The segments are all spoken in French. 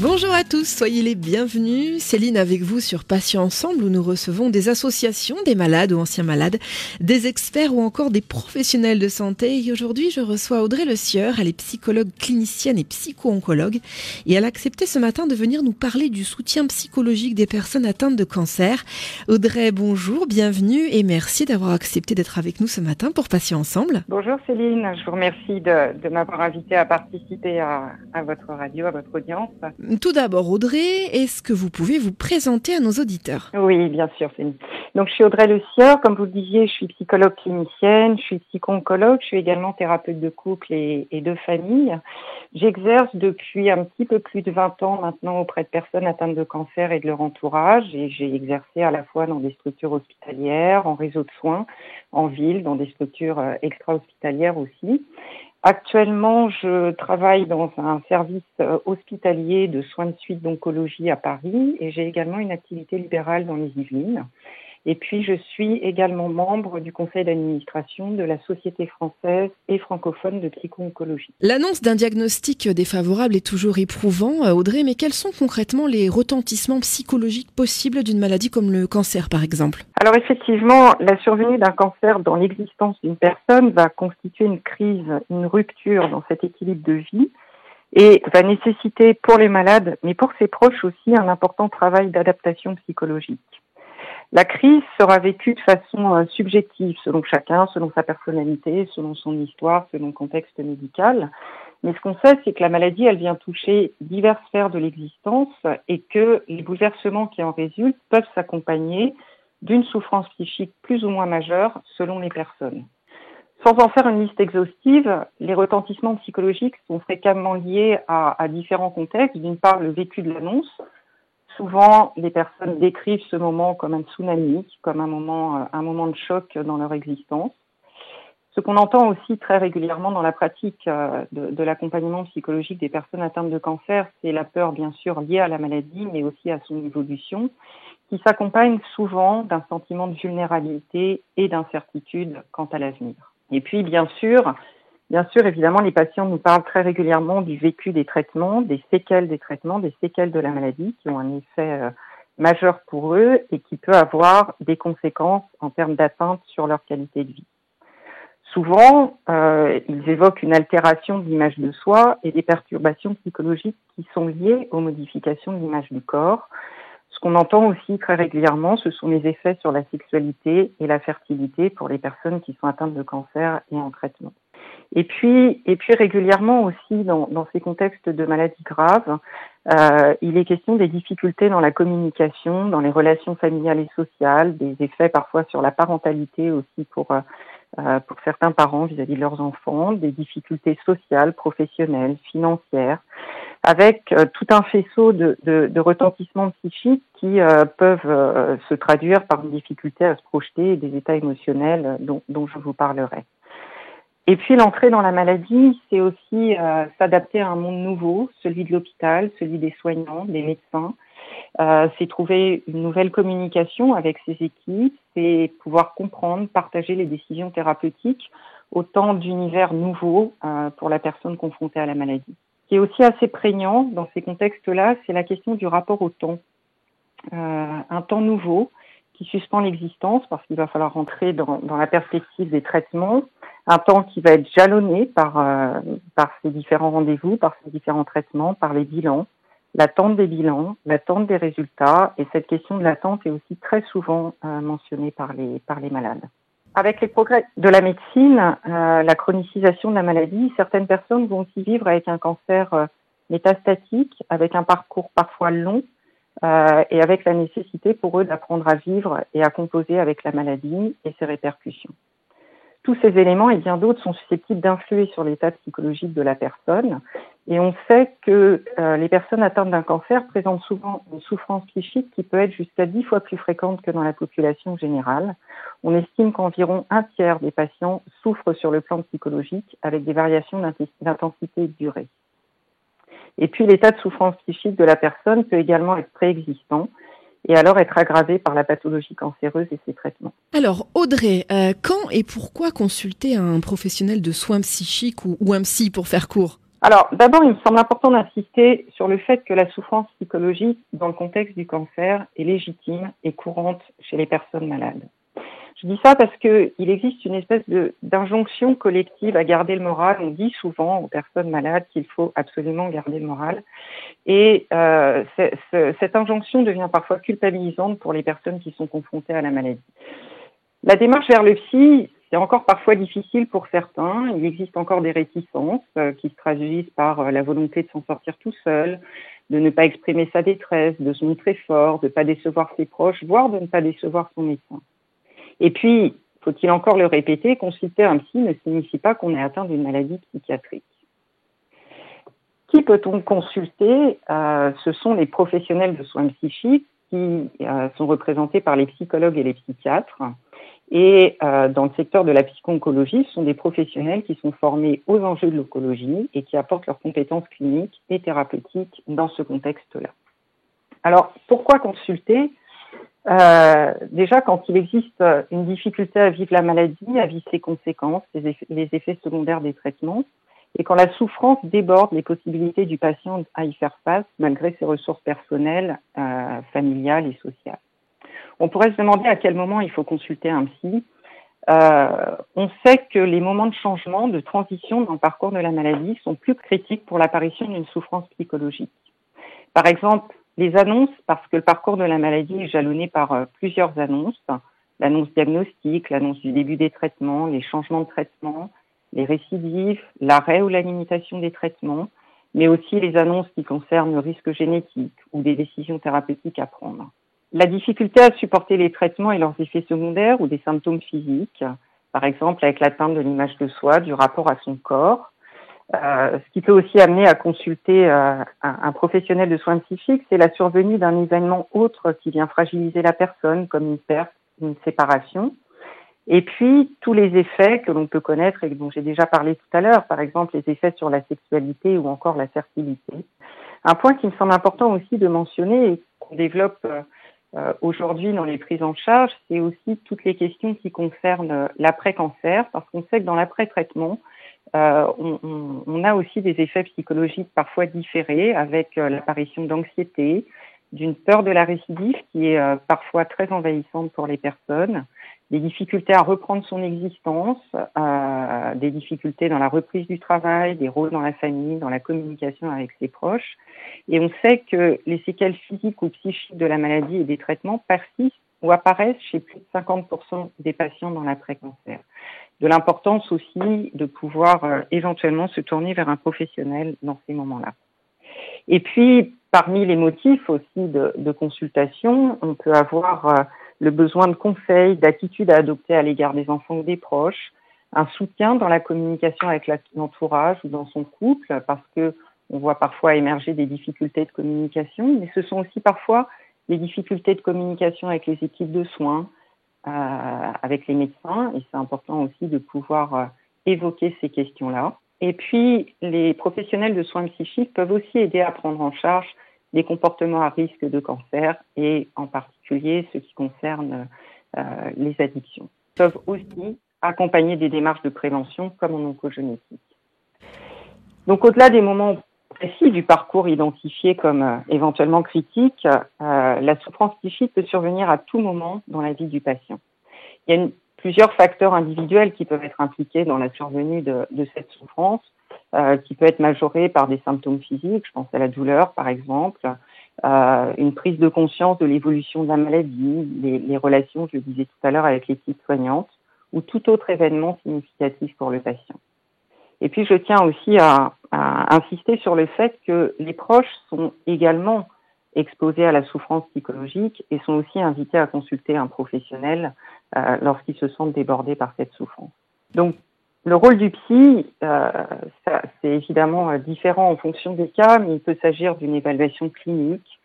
Bonjour à tous, soyez les bienvenus. Céline avec vous sur Patients Ensemble où nous recevons des associations, des malades ou anciens malades, des experts ou encore des professionnels de santé. Et aujourd'hui, je reçois Audrey Le Sieur, elle est psychologue clinicienne et psycho-oncologue et elle a accepté ce matin de venir nous parler du soutien psychologique des personnes atteintes de cancer. Audrey, bonjour, bienvenue et merci d'avoir accepté d'être avec nous ce matin pour Patients Ensemble. Bonjour Céline, je vous remercie de, m'avoir invité à participer à votre radio, à votre audience. Tout d'abord, Audrey, est-ce que vous pouvez vous présenter à nos auditeurs? Oui, bien sûr. Donc, je suis Audrey Le Sieur. Comme vous le disiez, je suis psychologue clinicienne, je suis psycho-oncologue, je suis également thérapeute de couple et, et de famille. J'exerce depuis un petit peu plus de 20 ans maintenant auprès de personnes atteintes de cancer et de leur entourage. Et j'ai exercé à la fois dans des structures hospitalières, en réseau de soins, en ville, dans des structures euh, extra-hospitalières aussi. Actuellement, je travaille dans un service euh, hospitalier de soins de suite d'oncologie à Paris et j'ai également une activité libérale dans les Yvelines. Et puis, je suis également membre du conseil d'administration de la Société française et francophone de psycho-oncologie. L'annonce d'un diagnostic défavorable est toujours éprouvant, euh, Audrey, mais quels sont concrètement les retentissements psychologiques possibles d'une maladie comme le cancer, par exemple? Alors, effectivement, la survenue d'un cancer dans l'existence d'une personne va constituer une crise, une rupture dans cet équilibre de vie et va nécessiter pour les malades, mais pour ses proches aussi, un important travail d'adaptation psychologique. La crise sera vécue de façon euh, subjective selon chacun, selon sa personnalité, selon son histoire, selon le contexte médical. Mais ce qu'on sait, c'est que la maladie, elle vient toucher diverses sphères de l'existence et que les bouleversements qui en résultent peuvent s'accompagner d'une souffrance psychique plus ou moins majeure selon les personnes. Sans en faire une liste exhaustive, les retentissements psychologiques sont fréquemment liés à, à différents contextes. D'une part, le vécu de l'annonce, souvent, les personnes décrivent ce moment comme un tsunami, comme un moment, euh, un moment de choc dans leur existence. Ce qu'on entend aussi très régulièrement dans la pratique euh, de, de l'accompagnement psychologique des personnes atteintes de cancer, c'est la peur bien sûr liée à la maladie, mais aussi à son évolution, qui s'accompagne souvent d'un sentiment de vulnérabilité et d'incertitude quant à l'avenir. Et puis, bien sûr, Bien sûr, évidemment, les patients nous parlent très régulièrement du vécu des traitements, des séquelles des traitements, des séquelles de la maladie qui ont un effet euh, majeur pour eux et qui peut avoir des conséquences en termes d'atteinte sur leur qualité de vie. Souvent, euh, ils évoquent une altération de l'image de soi et des perturbations psychologiques qui sont liées aux modifications de l'image du corps. Ce qu'on entend aussi très régulièrement, ce sont les effets sur la sexualité et la fertilité pour les personnes qui sont atteintes de cancer et en traitement. Et puis, et puis régulièrement aussi dans, dans ces contextes de maladies graves, euh, il est question des difficultés dans la communication, dans les relations familiales et sociales, des effets parfois sur la parentalité aussi pour euh, pour certains parents vis-à-vis de leurs enfants, des difficultés sociales, professionnelles, financières, avec euh, tout un faisceau de, de, de retentissements psychiques qui euh, peuvent euh, se traduire par une difficulté à se projeter et des états émotionnels dont, dont je vous parlerai. Et puis l'entrée dans la maladie, c'est aussi euh, s'adapter à un monde nouveau, celui de l'hôpital, celui des soignants, des médecins. Euh, c'est trouver une nouvelle communication avec ses équipes, c'est pouvoir comprendre, partager les décisions thérapeutiques, autant d'univers nouveaux euh, pour la personne confrontée à la maladie. Ce qui est aussi assez prégnant dans ces contextes-là, c'est la question du rapport au temps. Euh, un temps nouveau qui suspend l'existence parce qu'il va falloir rentrer dans, la perspective des traitements, un temps qui va être jalonné par, euh, ces différents rendez-vous, par ces différents traitements, par les bilans, l'attente des bilans, l'attente des résultats, et cette question de l'attente est aussi très souvent euh, mentionnée par les, par les malades. Avec les progrès de la médecine, euh, la chronicisation de la maladie, certaines personnes vont aussi vivre avec un cancer métastatique, avec un parcours parfois long, euh, et avec la nécessité pour eux d'apprendre à vivre et à composer avec la maladie et ses répercussions. Tous ces éléments et bien d'autres sont susceptibles d'influer sur l'état psychologique de la personne. Et on sait que euh, les personnes atteintes d'un cancer présentent souvent une souffrance psychique qui peut être jusqu'à dix fois plus fréquente que dans la population générale. On estime qu'environ un tiers des patients souffrent sur le plan psychologique avec des variations d'intensité et de durée. Et puis l'état de souffrance psychique de la personne peut également être préexistant et alors être aggravé par la pathologie cancéreuse et ses traitements. Alors Audrey, euh, quand et pourquoi consulter un professionnel de soins psychiques ou, ou un psy pour faire court? Alors, d'abord, il me semble important d'insister sur le fait que la souffrance psychologique, dans le contexte du cancer, est légitime et courante chez les personnes malades. Je dis ça parce qu'il existe une espèce d'injonction collective à garder le moral. On dit souvent aux personnes malades qu'il faut absolument garder le moral. Et euh, cette injonction devient parfois culpabilisante pour les personnes qui sont confrontées à la maladie. La démarche vers le psy, c'est encore parfois difficile pour certains. Il existe encore des réticences euh, qui se traduisent par euh, la volonté de s'en sortir tout seul, de ne pas exprimer sa détresse, de se montrer fort, de ne pas décevoir ses proches, voire de ne pas décevoir son médecin. Et puis, faut-il encore le répéter, consulter un psy ne signifie pas qu'on est atteint d'une maladie psychiatrique. Qui peut-on consulter? Euh, Ce sont les professionnels de soins psychiques qui euh, sont représentés par les psychologues et les psychiatres. Et euh, dans le secteur de la psycho-oncologie, ce sont des professionnels qui sont formés aux enjeux de l'oncologie et qui apportent leurs compétences cliniques et thérapeutiques dans ce contexte-là. Alors, pourquoi consulter? Euh, déjà, quand il existe une difficulté à vivre la maladie, à vivre ses conséquences, les effets, secondaires des traitements, et quand la souffrance déborde les possibilités du patient à y faire face, malgré ses ressources personnelles, euh, familiales et sociales. On pourrait se demander à quel moment il faut consulter un psy. Euh, on sait que les moments de changement, de transition dans le parcours de la maladie sont plus critiques pour l'apparition d'une souffrance psychologique. Par exemple, les annonces, parce que le parcours de la maladie est jalonné par euh, plusieurs annonces, l'annonce diagnostique, l'annonce du début des traitements, les changements de traitement, les récidives, l'arrêt ou la limitation des traitements, mais aussi les annonces qui concernent le risque génétique ou des décisions thérapeutiques à prendre. La difficulté à supporter les traitements et leurs effets secondaires ou des symptômes physiques, par exemple avec l'atteinte de l'image de soi, du rapport à son corps, euh, ce qui peut aussi amener à consulter euh, un, professionnel de soins psychiques, c'est la survenue d'un événement autre qui vient fragiliser la personne, comme une perte, une séparation. Et puis, tous les effets que l'on peut connaître et dont j'ai déjà parlé tout à l'heure, par exemple les effets sur la sexualité ou encore la fertilité. Un point qui me semble important aussi de mentionner et qu'on développe euh, aujourd'hui dans les prises en charge, c'est aussi toutes les questions qui concernent l'après-cancer, parce qu'on sait que dans l'après-traitement, euh, on, on, a aussi des effets psychologiques parfois différés avec euh, l'apparition d'anxiété, d'une peur de la récidive qui est euh, parfois très envahissante pour les personnes, des difficultés à reprendre son existence, euh, des difficultés dans la reprise du travail, des rôles dans la famille, dans la communication avec ses proches. Et on sait que les séquelles physiques ou psychiques de la maladie et des traitements persistent ou apparaissent chez plus de 50% des patients dans l'après-cancer de l'importance aussi de pouvoir euh, éventuellement se tourner vers un professionnel dans ces moments-là. Et puis, parmi les motifs aussi de, consultation, on peut avoir euh, le besoin de conseils, d'attitudes à adopter à l'égard des enfants ou des proches, un soutien dans la communication avec l'entourage ou dans son couple, parce que on voit parfois émerger des difficultés de communication, mais ce sont aussi parfois des difficultés de communication avec les équipes de soins, avec les médecins et c'est important aussi de pouvoir euh, évoquer ces questions-là. Et puis, les professionnels de soins psychiques peuvent aussi aider à prendre en charge les comportements à risque de cancer et en particulier ce qui concerne euh, les addictions. Ils peuvent aussi accompagner des démarches de prévention comme en oncogénétique. Donc au-delà des moments précis du parcours identifié comme euh, éventuellement critique, euh, la souffrance psychique peut survenir à tout moment dans la vie du patient. Il y a plusieurs facteurs individuels qui peuvent être impliqués dans la survenue de, cette souffrance, euh, qui peut être majorée par des symptômes physiques, je pense à la douleur par exemple, une prise de conscience de l'évolution de la maladie, les, les relations, je le disais tout à l'heure, avec l'équipe soignante, ou tout autre événement significatif pour le patient. Et puis je tiens aussi à, insister sur le fait que les proches sont également exposés à la souffrance psychologique et sont aussi invités à consulter un professionnel euh, lorsqu'ils se sentent débordés par cette souffrance. Donc le rôle du psy, euh, c'est évidemment euh, différent en fonction des cas, mais il peut s'agir d'une évaluation clinique,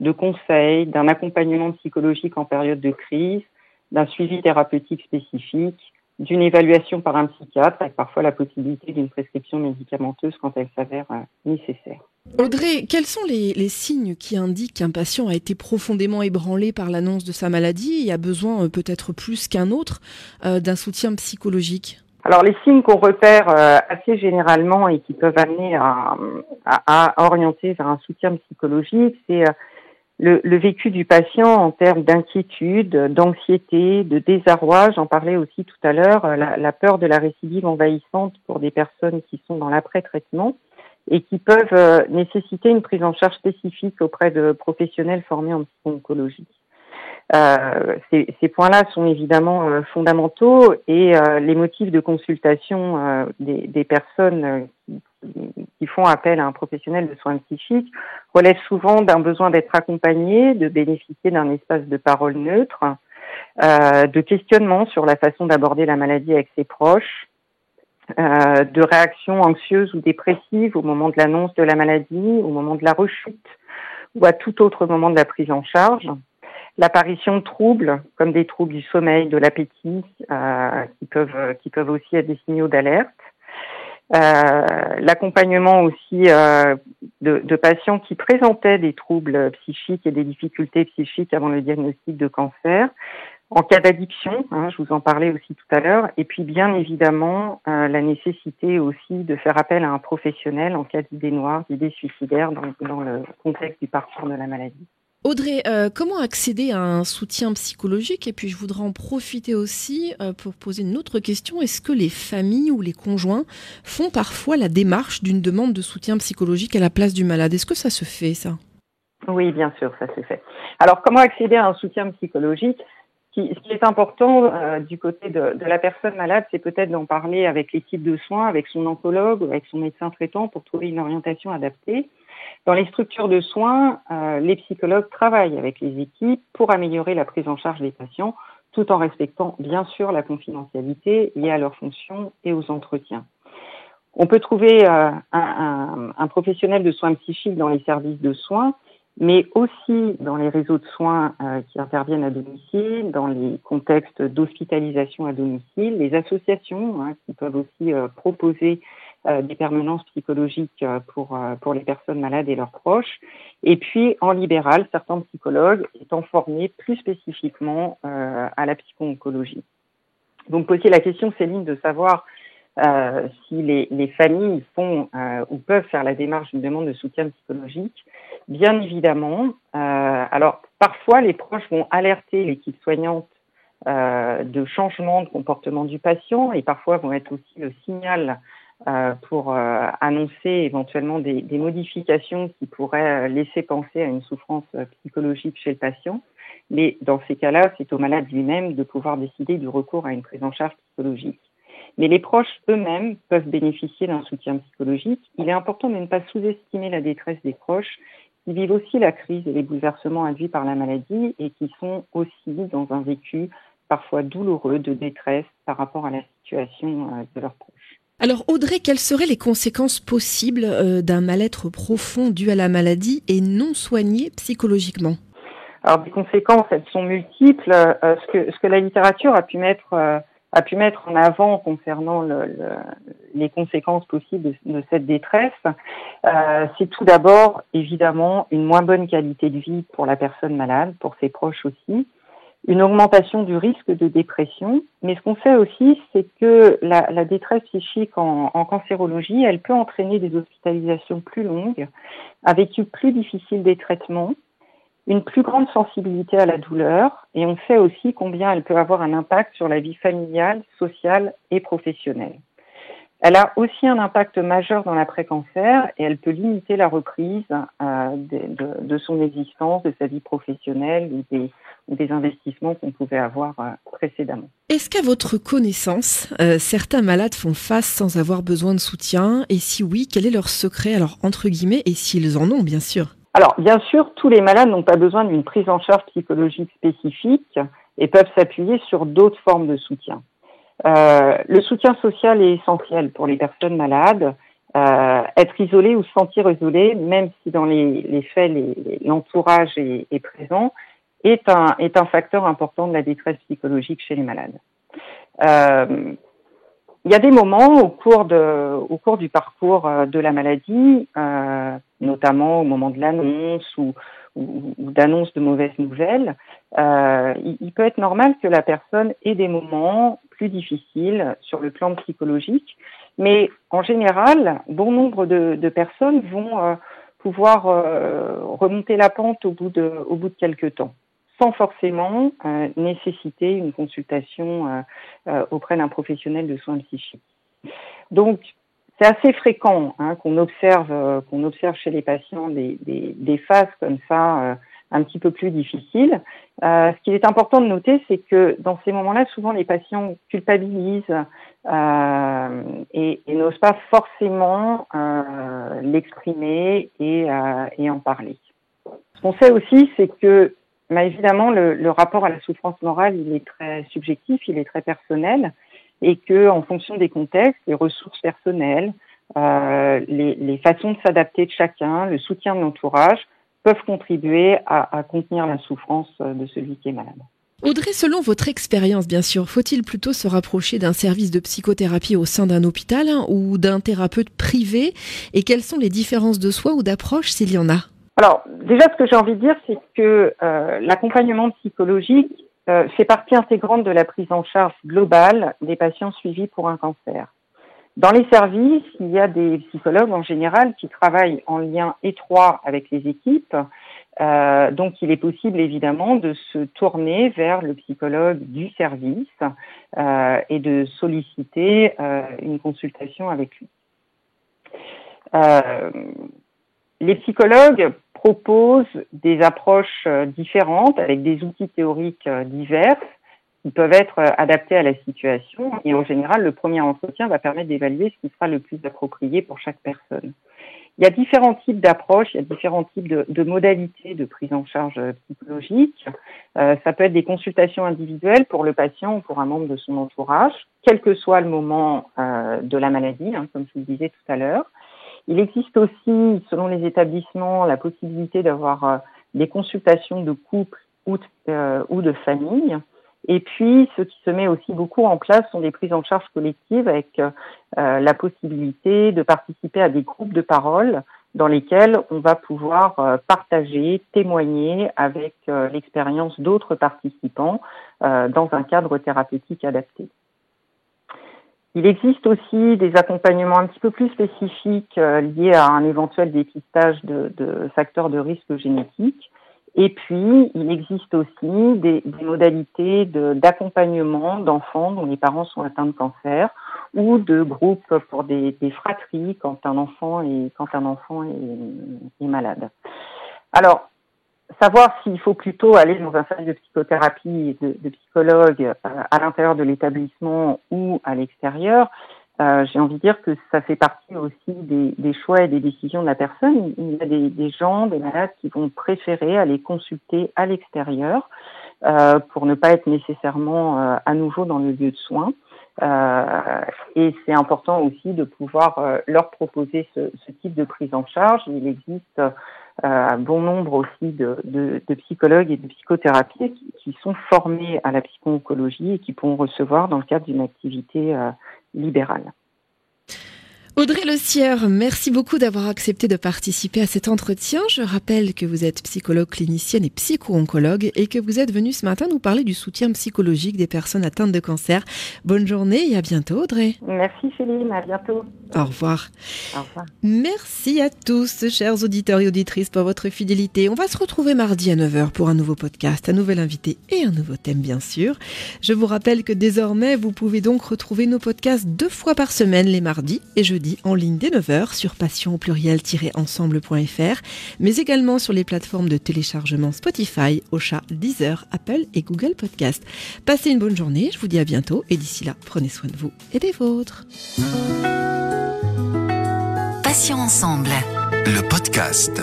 de conseils, d'un accompagnement psychologique en période de crise, d'un suivi thérapeutique spécifique, d'une évaluation par un psychiatre avec parfois la possibilité d'une prescription médicamenteuse quand elle s'avère euh, nécessaire. Audrey, quels sont les, signes qui indiquent qu'un patient a été profondément ébranlé par l'annonce de sa maladie et a besoin euh, peut-être plus qu'un autre euh, d'un soutien psychologique? Alors les signes qu'on repère assez généralement et qui peuvent amener à, à, orienter vers un soutien psychologique, c'est le, vécu du patient en termes d'inquiétude, d'anxiété, de désarroi. J'en parlais aussi tout à l'heure, euh, la, peur de la récidive envahissante pour des personnes qui sont dans l'après-traitement et qui peuvent euh, nécessiter une prise en charge spécifique auprès de professionnels formés en psycho-oncologie. Euh, ces, points-là sont évidemment fondamentaux et les motifs de consultation des, des, personnes qui, font appel à un professionnel de soins psychiques relèvent souvent d'un besoin d'être accompagné, de bénéficier d'un espace de parole neutre, euh, de questionnement sur la façon d'aborder la maladie avec ses proches, euh, de réactions anxieuses ou dépressives au moment de l'annonce de la maladie, au moment de la rechute ou à tout autre moment de la prise en charge. L'apparition de troubles comme des troubles du sommeil, de l'appétit, euh, qui peuvent aussi être des signaux d'alerte. Euh, l'accompagnement aussi euh, de, de, patients qui présentaient des troubles psychiques et des difficultés psychiques avant le diagnostic de cancer. En cas d'addiction, hein, je vous en parlais aussi tout à l'heure, et puis bien évidemment euh, la nécessité aussi de faire appel à un professionnel en cas d'idées noires, d'idées suicidaires dans, dans le contexte du parcours de la maladie. Audrey, euh, comment accéder à un soutien psychologique? Et puis je voudrais en profiter aussi euh, pour poser une autre question. Est-ce que les familles ou les conjoints font parfois la démarche d'une demande de soutien psychologique à la place du malade? Est-ce que ça se fait ça? Oui, bien sûr, ça se fait. Alors comment accéder à un soutien psychologique? Ce qui est important euh, du côté de, de, la personne malade, c'est peut-être d'en parler avec l'équipe de soins, avec son oncologue, avec son médecin traitant pour trouver une orientation adaptée. Dans les structures de soins, euh, les psychologues travaillent avec les équipes pour améliorer la prise en charge des patients, tout en respectant bien sûr la confidentialité liée à leurs fonctions et aux entretiens. On peut trouver euh, un, un, professionnel de soins psychiques dans les services de soins, mais aussi dans les réseaux de soins euh, qui interviennent à domicile, dans les contextes d'hospitalisation à domicile, les associations hein, qui peuvent aussi proposer euh, des permanences psychologiques euh, pour, euh, pour les personnes malades et leurs proches. Et puis, en libéral, certains psychologues étant formés plus spécifiquement à la psycho-oncologie. Donc, poser la question, Céline, de savoir euh, si les, les, familles font euh, ou peuvent faire la démarche d'une demande de soutien psychologique, bien évidemment. Euh, alors, parfois, les proches vont alerter l'équipe soignante de changement de comportement du patient et parfois vont être aussi le signal euh, pour euh, annoncer éventuellement des, des, modifications qui pourraient euh, laisser penser à une souffrance psychologique chez le patient. Mais dans ces cas-là, c'est au malade lui-même de pouvoir décider du recours à une prise en charge psychologique. Mais les proches eux-mêmes peuvent bénéficier d'un soutien psychologique. Il est important de ne pas sous-estimer la détresse des proches qui vivent aussi la crise et les bouleversements induits par la maladie et qui sont aussi dans un vécu parfois douloureux de détresse par rapport à la situation de leurs proches. Alors Audrey, quelles seraient les conséquences possibles euh, d'un mal-être profond dû à la maladie et non soigné psychologiquement? Alors les conséquences, elles sont multiples. Euh, ce, que, la littérature a pu mettre euh, a pu mettre en avant concernant le, le, les conséquences possibles de cette détresse, c'est tout d'abord évidemment une moins bonne qualité de vie pour la personne malade, pour ses proches aussi, une augmentation du risque de dépression. Mais ce qu'on sait aussi, c'est que la, la, détresse psychique en, en, cancérologie, elle peut entraîner des hospitalisations plus longues, avec plus difficile des traitements, une plus grande sensibilité à la douleur, et on sait aussi combien elle peut avoir un impact sur la vie familiale, sociale et professionnelle. Elle a aussi un impact majeur dans l'après-cancer et elle peut limiter la reprise euh, de, de, de, son existence, de sa vie professionnelle ou des, des investissements qu'on pouvait avoir euh, précédemment. Est-ce qu'à votre connaissance, euh, certains malades font face sans avoir besoin de soutien? Et si oui, quel est leur secret? Alors, entre guillemets, et s'ils en ont, bien sûr Alors, bien sûr, tous les malades n'ont pas besoin d'une prise en charge psychologique spécifique et peuvent s'appuyer sur d'autres formes de soutien. Euh, le soutien social est essentiel pour les personnes malades. Euh, être isolé ou se sentir isolé, même si dans les, les faits l'entourage est, est, présent, est un, est un facteur important de la détresse psychologique chez les malades. Euh, il y a des moments au cours, de, au cours du parcours euh, de la maladie, euh, notamment au moment de l'annonce ou, d'annonce de mauvaises nouvelles, il, peut être normal que la personne ait des moments plus difficiles sur le plan psychologique, mais en général, bon nombre de, de personnes vont pouvoir remonter la pente au bout de, au bout de quelques temps sans forcément euh, nécessiter une consultation euh, euh, auprès d'un professionnel de soins psychiques. Donc, c'est assez fréquent hein, qu'on observe, qu'on observe chez les patients des, des, des phases comme ça un petit peu plus difficiles. ce qu'il est important de noter, c'est que dans ces moments-là, souvent les patients culpabilisent et, et n'osent pas forcément l'exprimer et, et en parler. Ce qu'on sait aussi, c'est que mais évidemment, le, rapport à la souffrance morale, il est très subjectif, il est très personnel, et que, en fonction des contextes, les ressources personnelles, euh, les, façons de s'adapter de chacun, le soutien de l'entourage, peuvent contribuer à, à, contenir la souffrance de celui qui est malade. Audrey, selon votre expérience, bien sûr, faut-il plutôt se rapprocher d'un service de psychothérapie au sein d'un hôpital hein, ou d'un thérapeute privé? Et quelles sont les différences de soi ou d'approche s'il y en a? Alors, déjà, ce que j'ai envie de dire, c'est que euh, l'accompagnement psychologique euh, fait partie intégrante de la prise en charge globale des patients suivis pour un cancer. Dans les services, il y a des psychologues en général qui travaillent en lien étroit avec les équipes. Euh, donc, il est possible évidemment de se tourner vers le psychologue du service et de solliciter une consultation avec lui. Les psychologues propose des approches euh, différentes avec des outils théoriques euh, divers qui peuvent être euh, adaptés à la situation. Et en général, le premier entretien va permettre d'évaluer ce qui sera le plus approprié pour chaque personne. Il y a différents types d'approches, il y a différents types de, modalités de prise en charge psychologique. Ça peut être des consultations individuelles pour le patient ou pour un membre de son entourage, quel que soit le moment de la maladie, hein, comme je vous le disais tout à l'heure. Il existe aussi, selon les établissements, la possibilité d'avoir euh, des consultations de couple ou de, euh, famille. Et puis, ce qui se met aussi beaucoup en place sont des prises en charge collectives avec euh, la possibilité de participer à des groupes de parole dans lesquels on va pouvoir partager, témoigner avec l'expérience d'autres participants dans un cadre thérapeutique adapté. Il existe aussi des accompagnements un petit peu plus spécifiques euh, liés à un éventuel dépistage de, facteurs de risque génétique. Et puis, il existe aussi des, modalités d'accompagnement d'enfants dont les parents sont atteints de cancer ou de groupes pour des, fratries quand un enfant est, quand un enfant est, est malade. Alors, savoir s'il faut plutôt aller dans un service de psychothérapie de, psychologue euh, à l'intérieur de l'établissement ou à l'extérieur, euh, j'ai envie de dire que ça fait partie aussi des, choix et des décisions de la personne. Il y a des, gens, des malades qui vont préférer aller consulter à l'extérieur euh, pour ne pas être nécessairement à nouveau dans le lieu de soins. Et c'est important aussi de pouvoir leur proposer ce, ce, type de prise en charge. Il existe un bon nombre aussi de, psychologues et de psychothérapies qui, qui, sont formés à la psycho-oncologie et qui pourront recevoir dans le cadre d'une activité euh, libérale. Audrey Le Sieur, merci beaucoup d'avoir accepté de participer à cet entretien. Je rappelle que vous êtes psychologue clinicienne et psycho-oncologue et que vous êtes venue ce matin nous parler du soutien psychologique des personnes atteintes de cancer. Bonne journée et à bientôt Audrey. Merci Céline, à bientôt. Au revoir. Au revoir. Merci à tous, chers auditeurs et auditrices, pour votre fidélité. On va se retrouver mardi à 9h pour un nouveau podcast, un nouvel invité et un nouveau thème, bien sûr. Je vous rappelle que désormais, vous pouvez donc retrouver nos podcasts deux fois par semaine, les mardis et jeudis en ligne dès 9h sur passion pluriel-ensemble.fr, mais également sur les plateformes de téléchargement Spotify, Ocha, Deezer, Apple et Google Podcast. Passez une bonne journée, je vous dis à bientôt et d'ici là, prenez soin de vous et des vôtres. Passion ensemble. Le podcast.